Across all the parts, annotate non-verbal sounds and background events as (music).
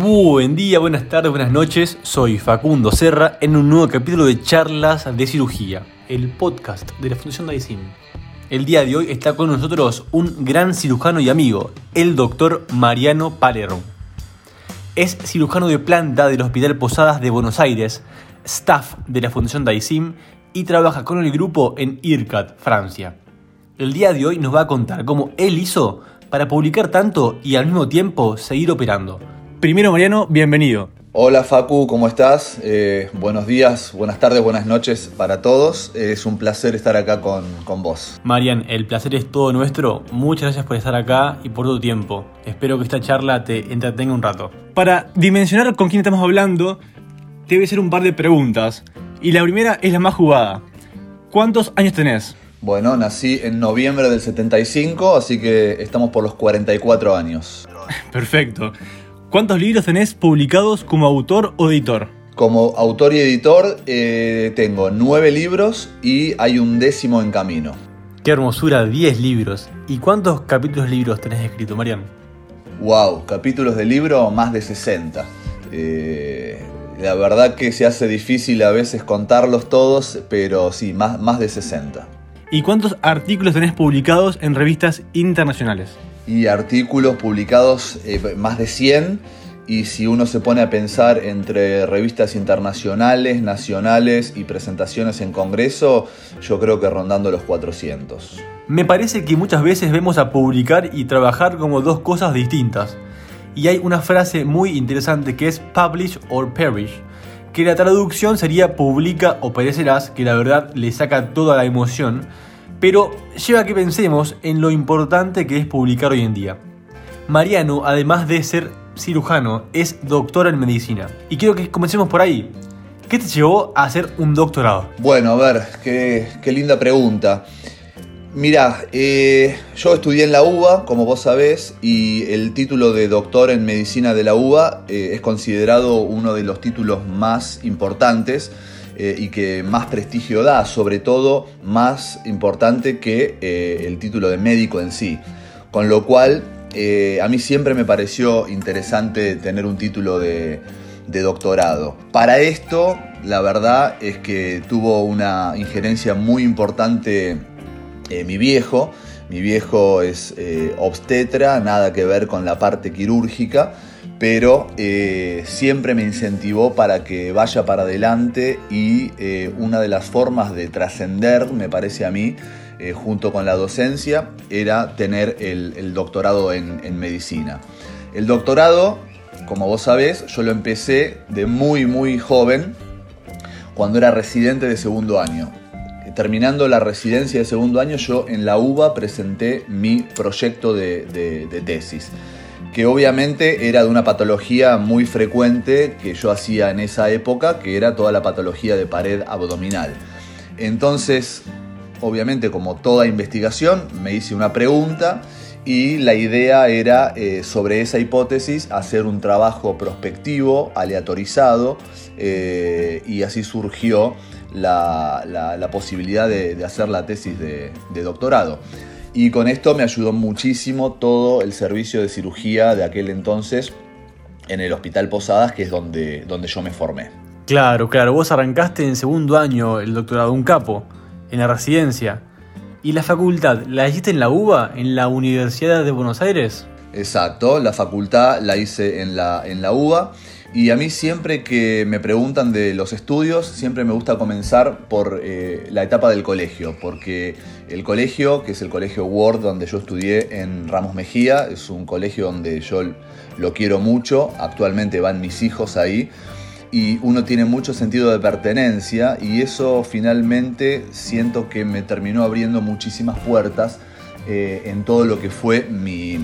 Buen día, buenas tardes, buenas noches. Soy Facundo Serra en un nuevo capítulo de Charlas de Cirugía, el podcast de la Fundación Daisim. El día de hoy está con nosotros un gran cirujano y amigo, el doctor Mariano Palermo. Es cirujano de planta del Hospital Posadas de Buenos Aires, staff de la Fundación Daisim y trabaja con el grupo en IRCAD, Francia. El día de hoy nos va a contar cómo él hizo para publicar tanto y al mismo tiempo seguir operando Primero, Mariano, bienvenido. Hola Facu, ¿cómo estás? Eh, buenos días, buenas tardes, buenas noches para todos. Es un placer estar acá con, con, vos. Marian, el placer es todo nuestro. Muchas gracias por estar acá y por tu tiempo. Espero que esta charla te entretenga un rato. Para dimensionar con quién estamos hablando, te voy a hacer un par de preguntas. Y la primera es la más jugada. ¿Cuántos años tenés? Bueno, nací en noviembre del 75, así que estamos por los 44 años. (laughs) Perfecto. ¿Cuántos libros tenés publicados como autor o editor? Como autor y editor eh, tengo nueve libros y hay un décimo en camino. Qué hermosura, 10 libros. ¿Y cuántos capítulos libros tenés escrito, Marian? Wow, capítulos de libro más de 60. Eh, la verdad que se hace difícil a veces contarlos todos, pero sí, más, más de 60. ¿Y cuántos artículos tenés publicados en revistas internacionales? Y artículos publicados eh, más de 100 y si uno se pone a pensar entre revistas internacionales, nacionales y presentaciones en Congreso, yo creo que rondando los 400. Me parece que muchas veces vemos a publicar y trabajar como dos cosas distintas. Y hay una frase muy interesante que es publish or perish, que la traducción sería publica o perecerás, que la verdad le saca toda la emoción pero lleva a que pensemos en lo importante que es publicar hoy en día. Mariano, además de ser cirujano, es doctor en medicina. Y quiero que comencemos por ahí. ¿Qué te llevó a hacer un doctorado? Bueno, a ver, qué, linda pregunta. Mira, eh, yo estudié en la UBA, como vos sabés, y el título de doctor en medicina de la UBA eh, es considerado uno de los títulos más importantes eh, y que más prestigio da, sobre todo más importante que eh, el título de médico en sí. Con lo cual, eh, a mí siempre me pareció interesante tener un título de, de doctorado. Para esto, la verdad es que tuvo una injerencia muy importante mi viejo. Mi viejo es obstetra, nada que ver con la parte quirúrgica pero eh, siempre me incentivó para que vaya para adelante y eh, una de las formas de trascender, me parece a mí, eh, junto con la docencia, era tener el, doctorado en, medicina. El doctorado, como vos sabés, yo lo empecé de muy, muy joven, cuando era residente de segundo año. Terminando la residencia de segundo año, yo en la UBA presenté mi proyecto de tesis que obviamente era de una patología muy frecuente que yo hacía en esa época, que era toda la patología de pared abdominal. Entonces, obviamente como toda investigación, me hice una pregunta y la idea era eh, sobre esa hipótesis hacer un trabajo prospectivo, aleatorizado, eh, y así surgió la, posibilidad de, hacer la tesis de doctorado. Y con esto me ayudó muchísimo todo el servicio de cirugía de aquel entonces en el Hospital Posadas, que es donde, donde yo me formé. Claro, claro, vos arrancaste en segundo año el doctorado, un capo, en la residencia. ¿Y la facultad, la hiciste en la UBA, en la Universidad de Buenos Aires? Exacto, la facultad la hice en la, en la UBA y a mí siempre que me preguntan de los estudios, siempre me gusta comenzar por eh, la etapa del colegio, porque el colegio, que es el colegio Ward donde yo estudié en Ramos Mejía, es un colegio donde yo lo quiero mucho, actualmente van mis hijos ahí, y uno tiene mucho sentido de pertenencia y eso finalmente siento que me terminó abriendo muchísimas puertas eh, en todo lo que fue mi,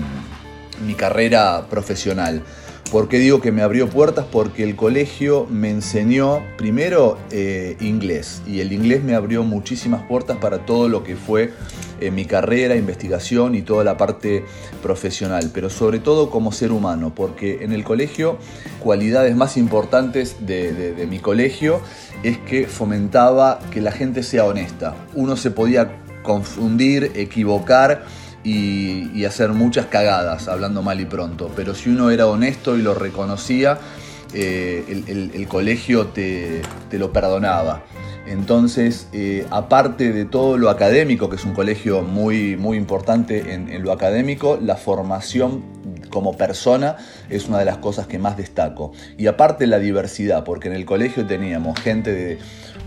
mi carrera profesional. ¿Por qué digo que me abrió puertas? Porque el colegio me enseñó primero eh, inglés y el inglés me abrió muchísimas puertas para todo lo que fue eh, mi carrera, investigación y toda la parte profesional, pero sobre todo como ser humano, porque en el colegio cualidades más importantes de mi colegio es que fomentaba que la gente sea honesta. Uno se podía confundir, equivocar y, hacer muchas cagadas, hablando mal y pronto. Pero si uno era honesto y lo reconocía, eh, el, colegio te, lo perdonaba. Entonces, eh, aparte de todo lo académico, que es un colegio muy, muy importante en, lo académico, la formación como persona es una de las cosas que más destaco. Y aparte la diversidad, porque en el colegio teníamos gente de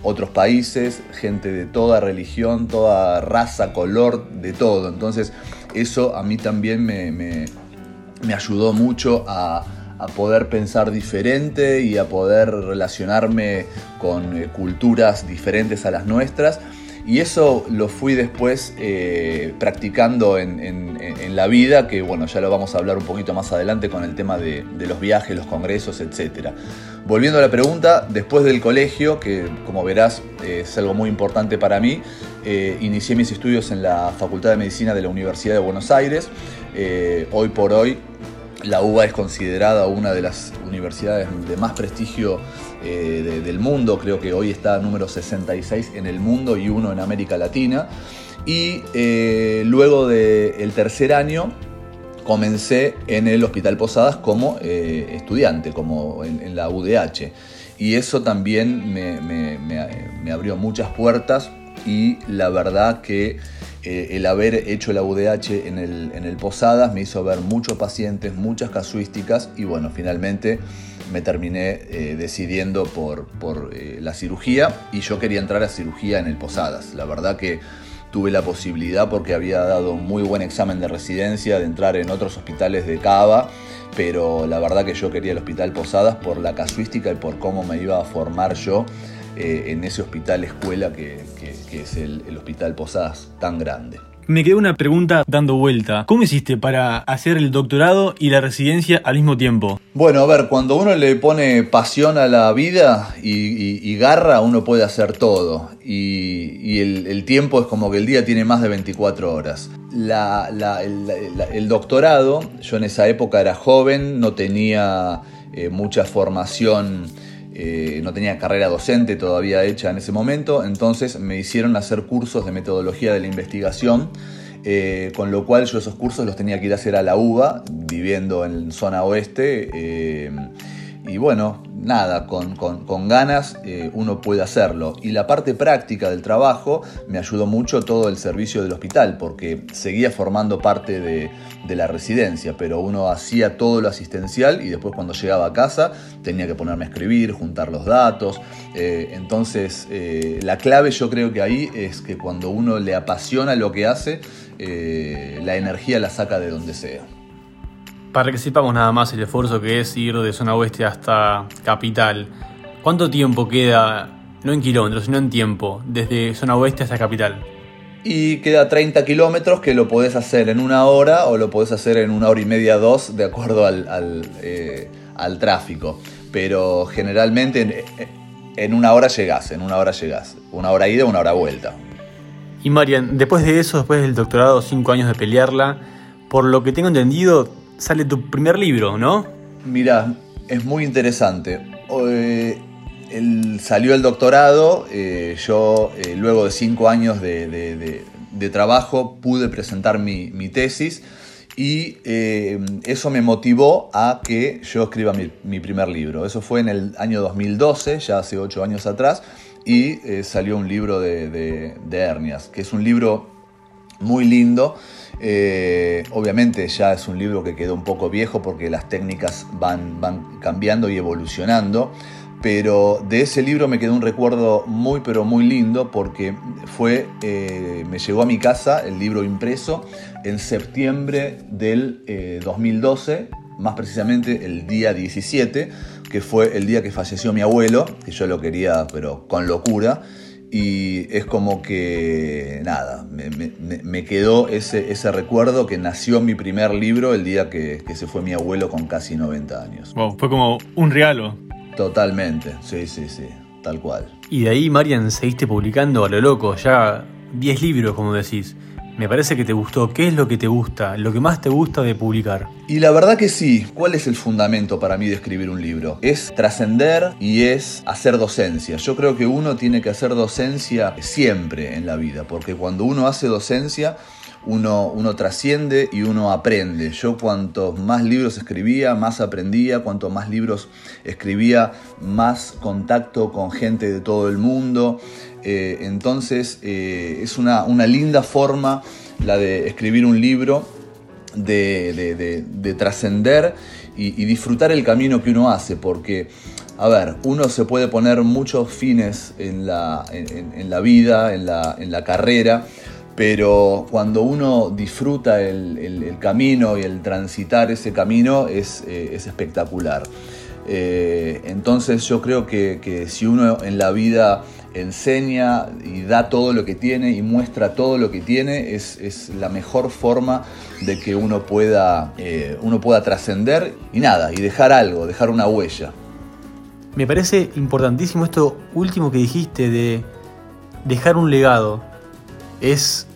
otros países, gente de toda religión, toda raza, color, de todo. Entonces, eso a mí también me ayudó mucho a a poder pensar diferente y a poder relacionarme con eh, culturas diferentes a las nuestras. Y eso lo fui después eh, practicando en, la vida, que bueno, ya lo vamos a hablar un poquito más adelante con el tema de, los viajes, los congresos, etc. Volviendo a la pregunta, después del colegio, que como verás es algo muy importante para mí, eh, inicié mis estudios en la Facultad de Medicina de la Universidad de Buenos Aires. hoy por hoy la UBA es considerada una de las universidades de más prestigio eh, del mundo, creo que hoy está número 66 en el mundo y uno en América Latina. Y eh, luego del tercer año comencé en el Hospital Posadas como eh, estudiante, como en, la UDH. Y eso también me abrió muchas puertas y la verdad que el haber hecho la UDH en el, Posadas me hizo ver muchos pacientes, muchas casuísticas y bueno, finalmente me terminé eh, decidiendo por, eh, la cirugía y yo quería entrar a cirugía en el Posadas. La verdad que tuve la posibilidad porque había dado muy buen examen de residencia de entrar en otros hospitales de Cava, pero la verdad que yo quería el Hospital Posadas por la casuística y por cómo me iba a formar yo eh, en ese hospital escuela que, es el, Hospital Posadas tan grande. Me quedó una pregunta dando vuelta. ¿Cómo hiciste para hacer el doctorado y la residencia al mismo tiempo? Bueno, a ver, cuando uno le pone pasión a la vida y, garra, uno puede hacer todo. Y, el, tiempo es como que el día tiene más de 24 horas. el, doctorado, yo en esa época era joven, no tenía eh, mucha formación eh, no tenía carrera docente todavía hecha en ese momento, entonces me hicieron hacer cursos de metodología de la investigación, eh, con lo cual yo esos cursos los tenía que ir a hacer a la UBA, viviendo en zona oeste. Eh, y bueno, nada, con, ganas eh, uno puede hacerlo. Y la parte práctica del trabajo me ayudó mucho todo el servicio del hospital, porque seguía formando parte de, la residencia, pero uno hacía todo lo asistencial y después cuando llegaba a casa tenía que ponerme a escribir, juntar los datos. Eh, entonces, eh, la clave yo creo que ahí es que cuando uno le apasiona lo que hace, la energía la saca de donde sea. Para que sepamos nada más el esfuerzo que es ir de zona oeste hasta capital, ¿cuánto tiempo queda, no en kilómetros, sino en tiempo, desde zona oeste hasta capital? Y queda 30 kilómetros que lo podés hacer en una hora o lo podés hacer en una hora y media, dos, de acuerdo al, eh, tráfico. Pero generalmente en, una hora llegás, en una hora llegás. Una hora ida, una hora vuelta. Y Marian, después de eso, después del doctorado, cinco años de pelearla, por lo que tengo entendido, sale tu primer libro, ¿no? Mira, es muy interesante. Eh, salió el doctorado, eh, yo eh, luego de cinco años de, trabajo pude presentar mi, tesis y eso me motivó a que yo escriba mi, primer libro. Eso fue en el año 2012, ya hace ocho años atrás, y salió un libro de hernias, que es un libro muy lindo eh, obviamente ya es un libro que quedó un poco viejo porque las técnicas van, cambiando y evolucionando, pero de ese libro me quedó un recuerdo muy pero muy lindo porque fue, eh, me llegó a mi casa el libro impreso en septiembre del 2012, eh, más precisamente el día 17, que fue el día que falleció mi abuelo, que yo lo quería pero con locura y es como que, nada, me, quedó ese, ese, recuerdo que nació mi primer libro el día que, se fue mi abuelo con casi 90 años. Wow, fue como un regalo. Totalmente, sí, sí, sí, tal cual. Y de ahí, Marian, seguiste publicando a lo loco, ya 10 libros, como decís. Me parece que te gustó. ¿Qué es lo que te gusta? Lo que más te gusta de publicar. Y la verdad que sí. ¿Cuál es el fundamento para mí de escribir un libro? Es trascender y es hacer docencia. Yo creo que uno tiene que hacer docencia siempre en la vida, porque cuando uno hace docencia, uno, uno trasciende y uno aprende. Yo cuantos más libros escribía, más aprendía, cuanto más libros escribía, más contacto con gente de todo el mundo. Eh, entonces eh, es una, linda forma la de escribir un libro, de, trascender y, disfrutar el camino que uno hace, porque, a ver, uno se puede poner muchos fines en la, en, la vida, en la, en la carrera, pero cuando uno disfruta el, camino y el transitar ese camino es, eh, espectacular. Eh, entonces yo creo que, si uno en la vida enseña y da todo lo que tiene y muestra todo lo que tiene, es, la mejor forma de que uno pueda, eh, pueda trascender y nada, y dejar algo, dejar una huella. Me parece importantísimo esto último que dijiste de dejar un legado. Es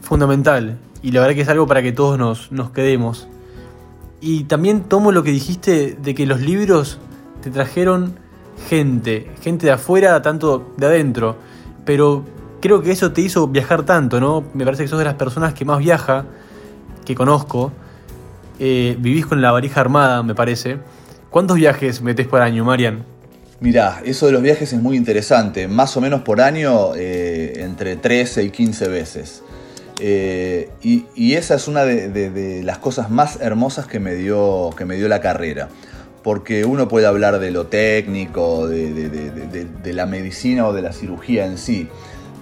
fundamental y la verdad que es algo para que todos nos, nos quedemos. Y también tomo lo que dijiste de que los libros te trajeron gente, gente de afuera, tanto de adentro, pero creo que eso te hizo viajar tanto, ¿no? Me parece que sos de las personas que más viaja, que conozco. Eh, vivís con la varija armada, me parece. ¿Cuántos viajes metes por año, Marian? Mirá, eso de los viajes es muy interesante. Más o menos por año, eh, entre 13 y 15 veces. Eh, y, esa es una de, las cosas más hermosas que me, dio, que me dio la carrera. Porque uno puede hablar de lo técnico, de, la medicina o de la cirugía en sí,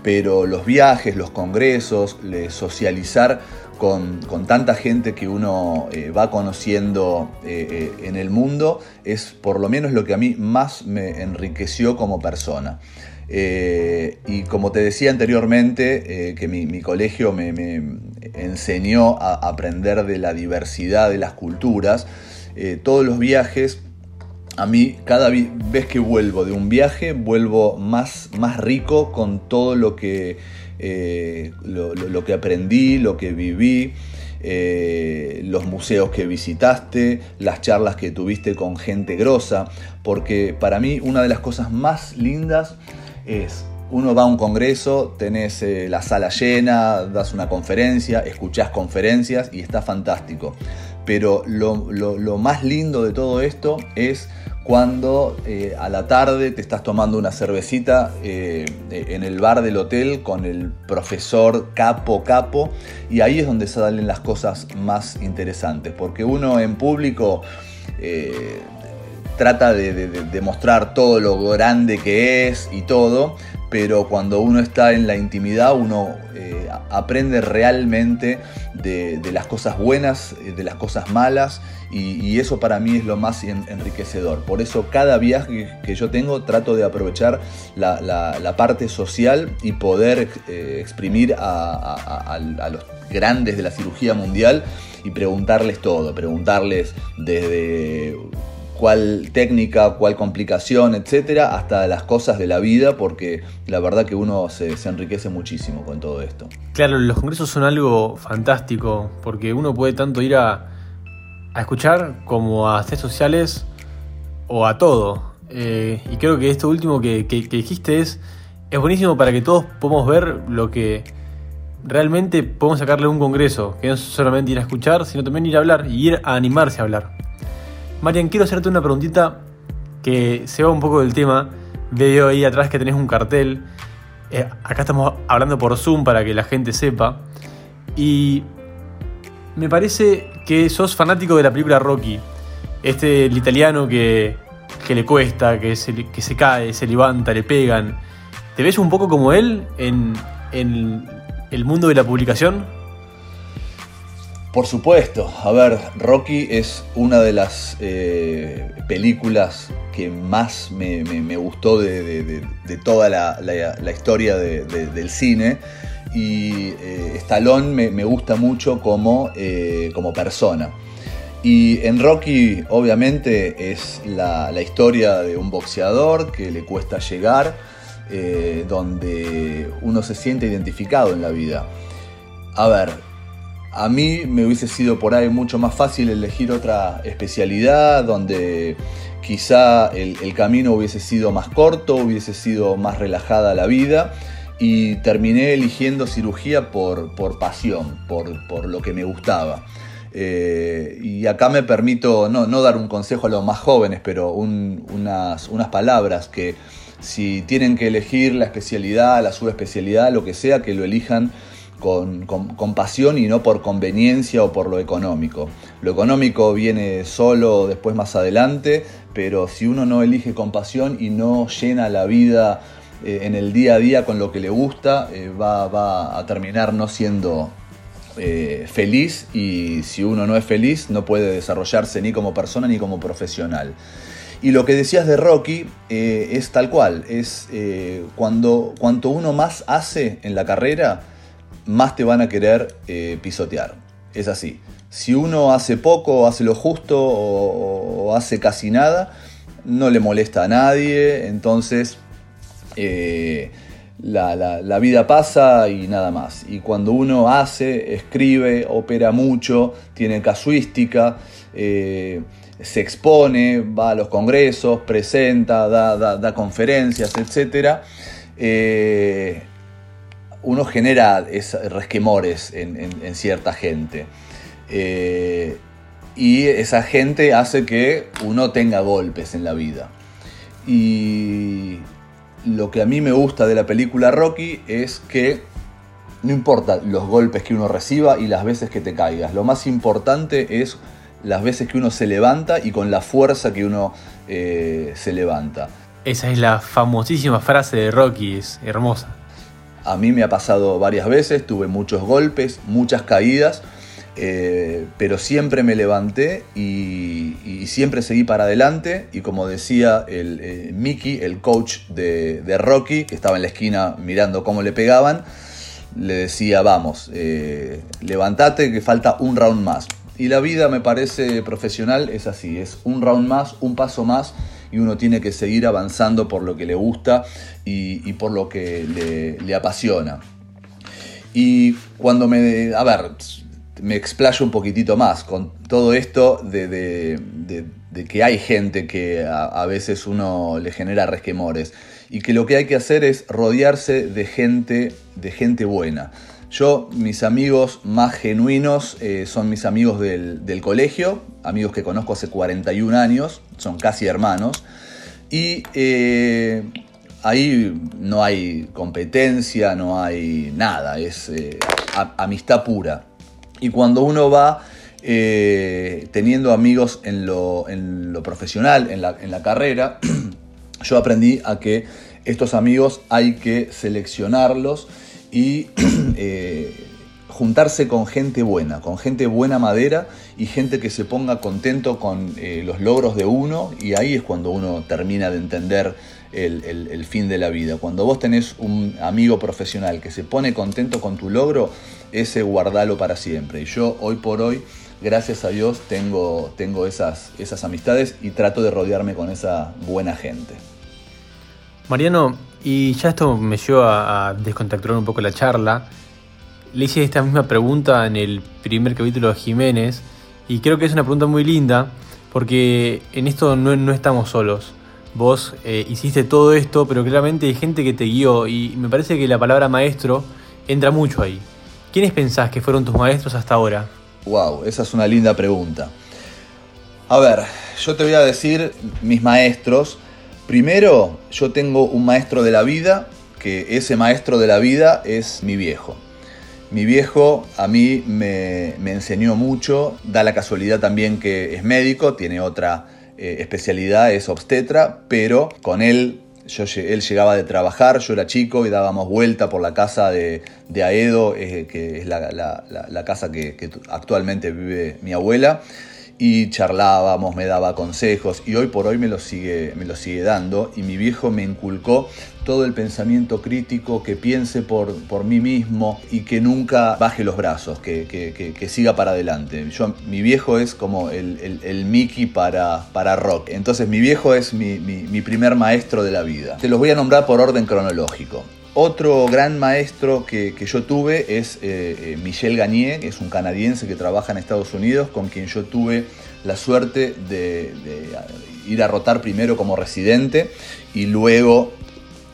pero los viajes, los congresos, socializar con, tanta gente que uno eh, va conociendo eh, en el mundo es por lo menos lo que a mí más me enriqueció como persona. Eh, y como te decía anteriormente, eh, que mi, colegio me, enseñó a aprender de la diversidad de las culturas, eh, todos los viajes, a mí cada vez que vuelvo de un viaje, vuelvo más, más rico con todo lo que, lo, que aprendí, lo que viví. los museos que visitaste, las charlas que tuviste con gente grosa, porque para mí una de las cosas más lindas es, uno va a un congreso, tenés eh, la sala llena, das una conferencia, escuchás conferencias y está fantástico. Pero lo, más lindo de todo esto es cuando eh, a la tarde te estás tomando una cervecita eh, en el bar del hotel con el profesor capo capo y ahí es donde salen las cosas más interesantes porque uno en público trata de, demostrar todo lo grande que es y todo, pero cuando uno está en la intimidad uno eh, aprende realmente de, las cosas buenas, eh, de las cosas malas y, eso para mí es lo más enriquecedor. Por eso cada viaje que yo tengo trato de aprovechar la, parte social y poder eh, exprimir a los grandes de la cirugía mundial y preguntarles todo, preguntarles desde cuál técnica, cuál complicación, etcétera, hasta las cosas de la vida, porque la verdad que uno se, enriquece muchísimo con todo esto. Claro, los congresos son algo fantástico, porque uno puede tanto ir a, escuchar como a hacer sociales o a todo. Eh, y creo que esto último que, dijiste es, es buenísimo para que todos podamos ver lo que realmente podemos sacarle un congreso, que no es solamente ir a escuchar, sino también ir a hablar y ir a animarse a hablar. Marian, quiero hacerte una preguntita que se va un poco del tema. Veo ahí atrás que tenés un cartel. Eh, acá estamos hablando por Zoom para que la gente sepa. Y me parece que sos fanático de la película Rocky. Este, el italiano que, le cuesta, que se, que se cae, se levanta, le pegan. ¿Te ves un poco como él en, en el mundo de la publicación? Por supuesto, a ver, Rocky es una de las eh, películas que más me, gustó de, toda la, historia del cine y eh, Stallone me, gusta mucho como, eh, como persona. Y en Rocky obviamente es la, historia de un boxeador que le cuesta llegar, donde uno se siente identificado en la vida. A ver, a mí me hubiese sido por ahí mucho más fácil elegir otra especialidad donde quizá el, camino hubiese sido más corto, hubiese sido más relajada la vida y terminé eligiendo cirugía por, por pasión, por, por, lo que me gustaba. Eh, y acá me permito no, no, dar un consejo a los más jóvenes, pero unas, unas palabras que si tienen que elegir la especialidad, la subespecialidad, lo que sea, que lo elijan con, con, pasión y no por conveniencia o por lo económico. Lo económico viene solo después más adelante, pero si uno no elige con pasión y no llena la vida eh, en el día a día con lo que le gusta, eh, va, a terminar no siendo eh, feliz y si uno no es feliz no puede desarrollarse ni como persona ni como profesional. Y lo que decías de Rocky es tal cual, es cuando cuanto uno más hace en la carrera, más te van a querer pisotear. Es así. Si uno hace poco, hace lo justo o hace casi nada, no le molesta a nadie, entonces eh, la, vida pasa y nada más. Y cuando uno hace, escribe, opera mucho, tiene casuística, eh, se expone, va a los congresos, presenta, da, conferencias, etc., eh, uno genera resquemores en, cierta gente. y esa gente hace que uno tenga golpes en la vida. Y lo que a mí me gusta de la película Rocky es que no importa los golpes que uno reciba y las veces que te caigas, lo más importante es las veces que uno se levanta y con la fuerza que uno eh, se levanta. Esa es la famosísima frase de Rocky, es hermosa. A mí me ha pasado varias veces, tuve muchos golpes, muchas caídas, eh, pero siempre me levanté y, siempre seguí para adelante. Y como decía el eh, Mickey, el coach de, Rocky, que estaba en la esquina mirando cómo le pegaban, le decía, vamos, eh, levántate que falta un round más. Y la vida me parece profesional, es así, es un round más, un paso más y uno tiene que seguir avanzando por lo que le gusta y, por lo que le, apasiona. Y cuando me... A ver, me explayo un poquitito más con todo esto de, que hay gente que a, veces uno le genera resquemores y que lo que hay que hacer es rodearse de gente, de gente buena. Yo, mis amigos más genuinos eh, son mis amigos del, colegio, amigos que conozco hace 41 años, son casi hermanos, y eh, ahí no hay competencia, no hay nada, es eh, amistad pura. Y cuando uno va teniendo amigos en lo, profesional, en la, carrera, (clears throat) yo aprendí a que estos amigos hay que seleccionarlos y (clears throat) eh, juntarse con gente buena, con gente buena madera y gente que se ponga contento con eh, los logros de uno y ahí es cuando uno termina de entender el, fin de la vida. Cuando vos tenés un amigo profesional que se pone contento con tu logro, ese guardalo para siempre. Y yo hoy por hoy, gracias a Dios, tengo, esas amistades y trato de rodearme con esa buena gente. Mariano, y ya esto me lleva a descontacturar un poco la charla. Le hice esta misma pregunta en el primer capítulo de Jiménez y creo que es una pregunta muy linda porque en esto no, no estamos solos. Vos eh, hiciste todo esto, pero claramente hay gente que te guió y me parece que la palabra maestro entra mucho ahí. ¿Quiénes pensás que fueron tus maestros hasta ahora? Wow, esa es una linda pregunta. A ver, yo te voy a decir mis maestros. Primero, yo tengo un maestro de la vida, que ese maestro de la vida es mi viejo. Mi viejo a mí me, enseñó mucho, da la casualidad también que es médico, tiene otra eh, especialidad, es obstetra, pero con él yo, él llegaba de trabajar, yo era chico y dábamos vuelta por la casa de, Aedo, eh, que es la, casa que, actualmente vive mi abuela y charlábamos, me daba consejos y hoy por hoy me lo sigue, me sigue dando y mi viejo me inculcó todo el pensamiento crítico, que piense por, por mí mismo y que nunca baje los brazos, que, siga para adelante. Yo, mi viejo es como el, Mickey para, para rock. Entonces mi viejo es mi, primer maestro de la vida. Te los voy a nombrar por orden cronológico. Otro gran maestro que, yo tuve es eh, eh, Michel Gagné, que es un canadiense que trabaja en Estados Unidos, con quien yo tuve la suerte de, ir a rotar primero como residente y luego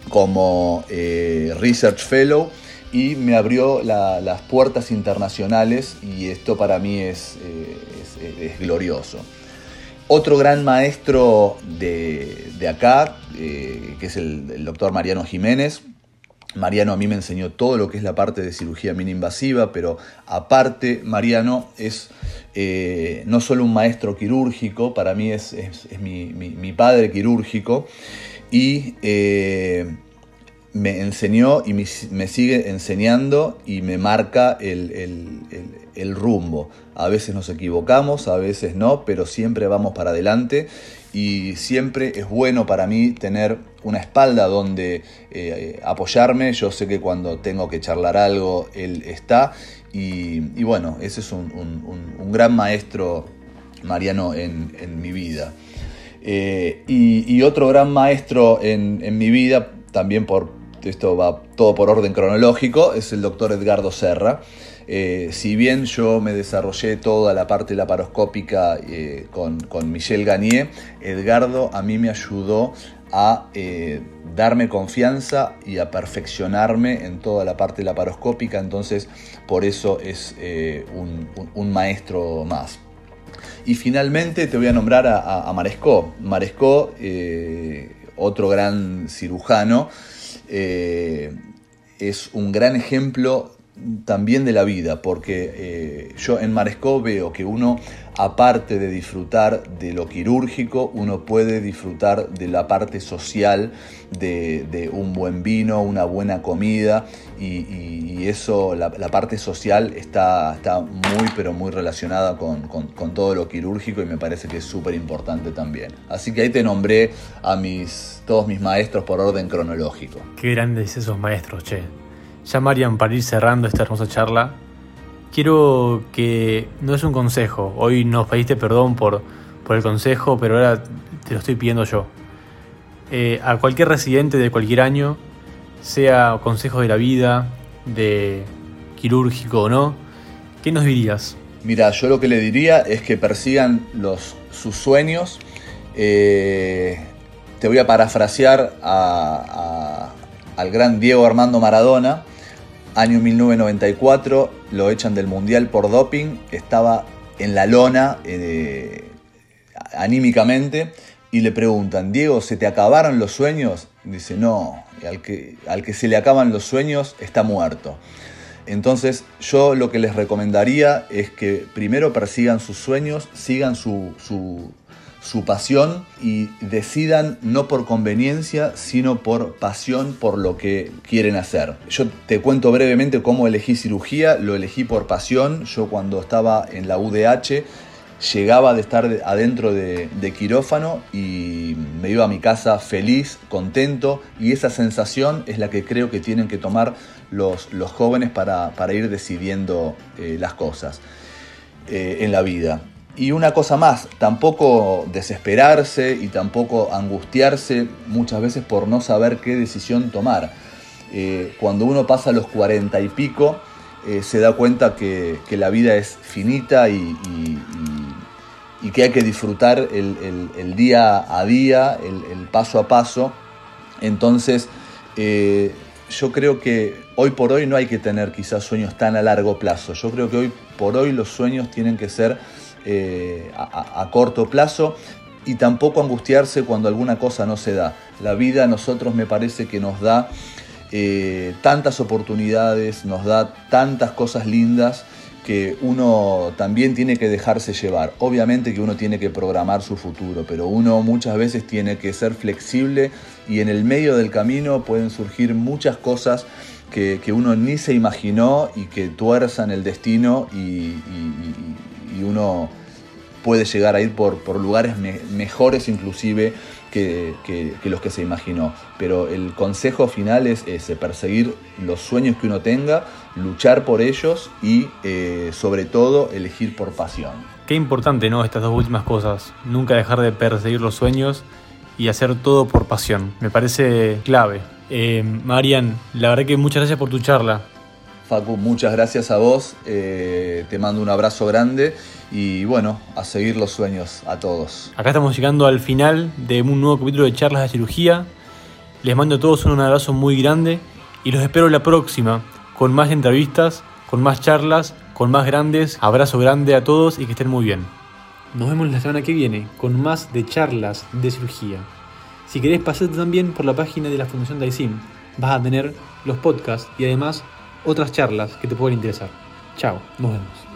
como eh, Research Fellow y me abrió las puertas internacionales y esto para mí es, es, glorioso. Otro gran maestro de, acá, que es el doctor Mariano Jiménez, Mariano a mí me enseñó todo lo que es la parte de cirugía mini invasiva, pero aparte Mariano es eh, no solo un maestro quirúrgico, para mí es, mi, padre quirúrgico, y eh, me enseñó y me, sigue enseñando y me marca el rumbo. A veces nos equivocamos, a veces no, pero siempre vamos para adelante y siempre es bueno para mí tener una espalda donde eh, apoyarme. Yo sé que cuando tengo que charlar algo, él está. Y, bueno, ese es un, gran maestro, Mariano, en, mi vida. Eh, y, otro gran maestro en, mi vida, también por esto va todo por orden cronológico, es el doctor Edgardo Serra. Eh, si bien yo me desarrollé toda la parte laparoscópica eh, con, con, Michel Gagné, Edgardo a mí me ayudó a eh, darme confianza y a perfeccionarme en toda la parte laparoscópica, entonces por eso es un, maestro más. Y finalmente te voy a nombrar a, a Marescó. Marescó, otro gran cirujano, es un gran ejemplo también de la vida, porque eh, yo en Maresco veo que uno, aparte de disfrutar de lo quirúrgico, uno puede disfrutar de la parte social, de, un buen vino, una buena comida, y, eso, la, parte social está, está, muy, pero muy relacionada con, todo lo quirúrgico y me parece que es súper importante también. Así que ahí te nombré a mis, todos mis maestros por orden cronológico. Qué grandes esos maestros, che. Ya Marian, para ir cerrando esta hermosa charla, quiero que no es un consejo, hoy nos pediste perdón por, por el consejo, pero ahora te lo estoy pidiendo yo. Eh, a cualquier residente de cualquier año, sea consejo de la vida, de quirúrgico o no, ¿qué nos dirías? Mira, yo lo que le diría es que persigan los, sus sueños. Eh, te voy a parafrasear al gran Diego Armando Maradona, Año 1994, lo echan del Mundial por doping, estaba en la lona eh, anímicamente y le preguntan, Diego, ¿se te acabaron los sueños? Dice, no, al que, al que se le acaban los sueños está muerto. Entonces yo lo que les recomendaría es que primero persigan sus sueños, sigan su, su pasión y decidan no por conveniencia, sino por pasión por lo que quieren hacer. Yo te cuento brevemente cómo elegí cirugía, lo elegí por pasión. Yo cuando estaba en la UDH llegaba de estar adentro de, quirófano y me iba a mi casa feliz, contento y esa sensación es la que creo que tienen que tomar los, los jóvenes para, ir decidiendo eh, las cosas eh, en la vida. Y una cosa más, tampoco desesperarse y tampoco angustiarse muchas veces por no saber qué decisión tomar. Eh, cuando uno pasa los cuarenta y pico, eh, se da cuenta que, la vida es finita y, que hay que disfrutar el, día a día, el, paso a paso. Entonces, eh, yo creo que hoy por hoy no hay que tener quizás sueños tan a largo plazo. Yo creo que hoy por hoy los sueños tienen que ser eh, a, corto plazo y tampoco angustiarse cuando alguna cosa no se da. La vida a nosotros me parece que nos da eh, tantas oportunidades, nos da tantas cosas lindas que uno también tiene que dejarse llevar. Obviamente que uno tiene que programar su futuro, pero uno muchas veces tiene que ser flexible y en el medio del camino pueden surgir muchas cosas que, uno ni se imaginó y que tuerzan el destino y uno puede llegar a ir por, por lugares mejores inclusive que, los que se imaginó. Pero el consejo final es ese, perseguir los sueños que uno tenga, luchar por ellos y eh, sobre todo elegir por pasión. Qué importante, ¿no? Estas dos últimas cosas. Nunca dejar de perseguir los sueños y hacer todo por pasión. Me parece clave. Eh, Marian, la verdad que muchas gracias por tu charla. Facu, muchas gracias a vos. Eh, te mando un abrazo grande y bueno, a seguir los sueños a todos. Acá estamos llegando al final de un nuevo capítulo de charlas de cirugía. Les mando a todos un abrazo muy grande y los espero la próxima con más entrevistas, con más charlas, con más grandes. Abrazo grande a todos y que estén muy bien. Nos vemos la semana que viene con más de charlas de cirugía. Si querés pasarte también por la página de la Fundación Daisim, vas a tener los podcasts y además otras charlas que te pueden interesar. Chao, nos vemos.